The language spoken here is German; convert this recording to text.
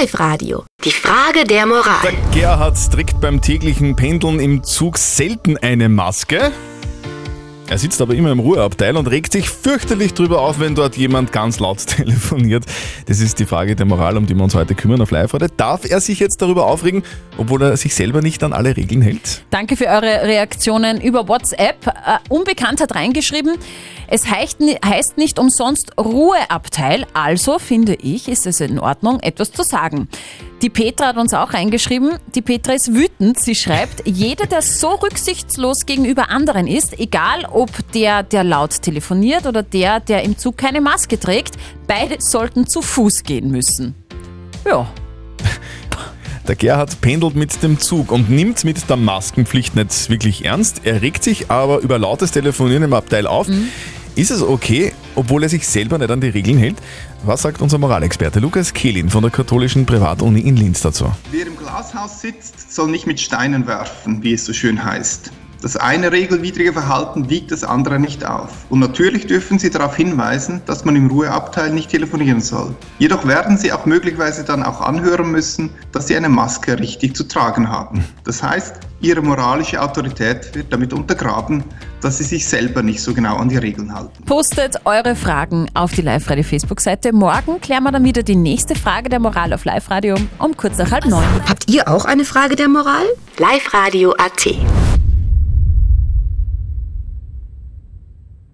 Live-Radio. Die Frage der Moral. Der Gerhard trägt beim täglichen Pendeln im Zug selten eine Maske. Er sitzt aber immer im Ruheabteil und regt sich fürchterlich drüber auf, wenn dort jemand ganz laut telefoniert. Das ist die Frage der Moral, um die wir uns heute kümmern auf live -Radio. Darf er sich jetzt darüber aufregen, obwohl er sich selber nicht an alle Regeln hält? Danke für eure Reaktionen über WhatsApp. Äh, Unbekannt hat reingeschrieben, es heißt nicht umsonst Ruheabteil, also finde ich, ist es in Ordnung, etwas zu sagen. Die Petra hat uns auch reingeschrieben, die Petra ist wütend. Sie schreibt, jeder, der so rücksichtslos gegenüber anderen ist, egal ob der, der laut telefoniert oder der, der im Zug keine Maske trägt, beide sollten zu Fuß gehen müssen. Ja, Der Gerhard pendelt mit dem Zug und nimmt mit der Maskenpflicht nicht wirklich ernst. Er regt sich aber über lautes Telefonieren im Abteil auf. Ist es okay, obwohl er sich selber nicht an die Regeln hält? Was sagt unser Moralexperte Lukas Kehlin von der katholischen Privatuni in Linz dazu? Wer im Glashaus sitzt, soll nicht mit Steinen werfen, wie es so schön heißt. Das eine regelwidrige Verhalten wiegt das andere nicht auf. Und natürlich dürfen Sie darauf hinweisen, dass man im Ruheabteil nicht telefonieren soll. Jedoch werden Sie auch möglicherweise dann auch anhören müssen, dass Sie eine Maske richtig zu tragen haben. Das heißt, Ihre moralische Autorität wird damit untergraben, dass Sie sich selber nicht so genau an die Regeln halten. Postet eure Fragen auf die Live-Radio Facebook-Seite. Morgen klären wir dann wieder die nächste Frage der Moral auf Live-Radio um kurz nach halb neun. Habt ihr auch eine Frage der Moral? Live-Radio.at.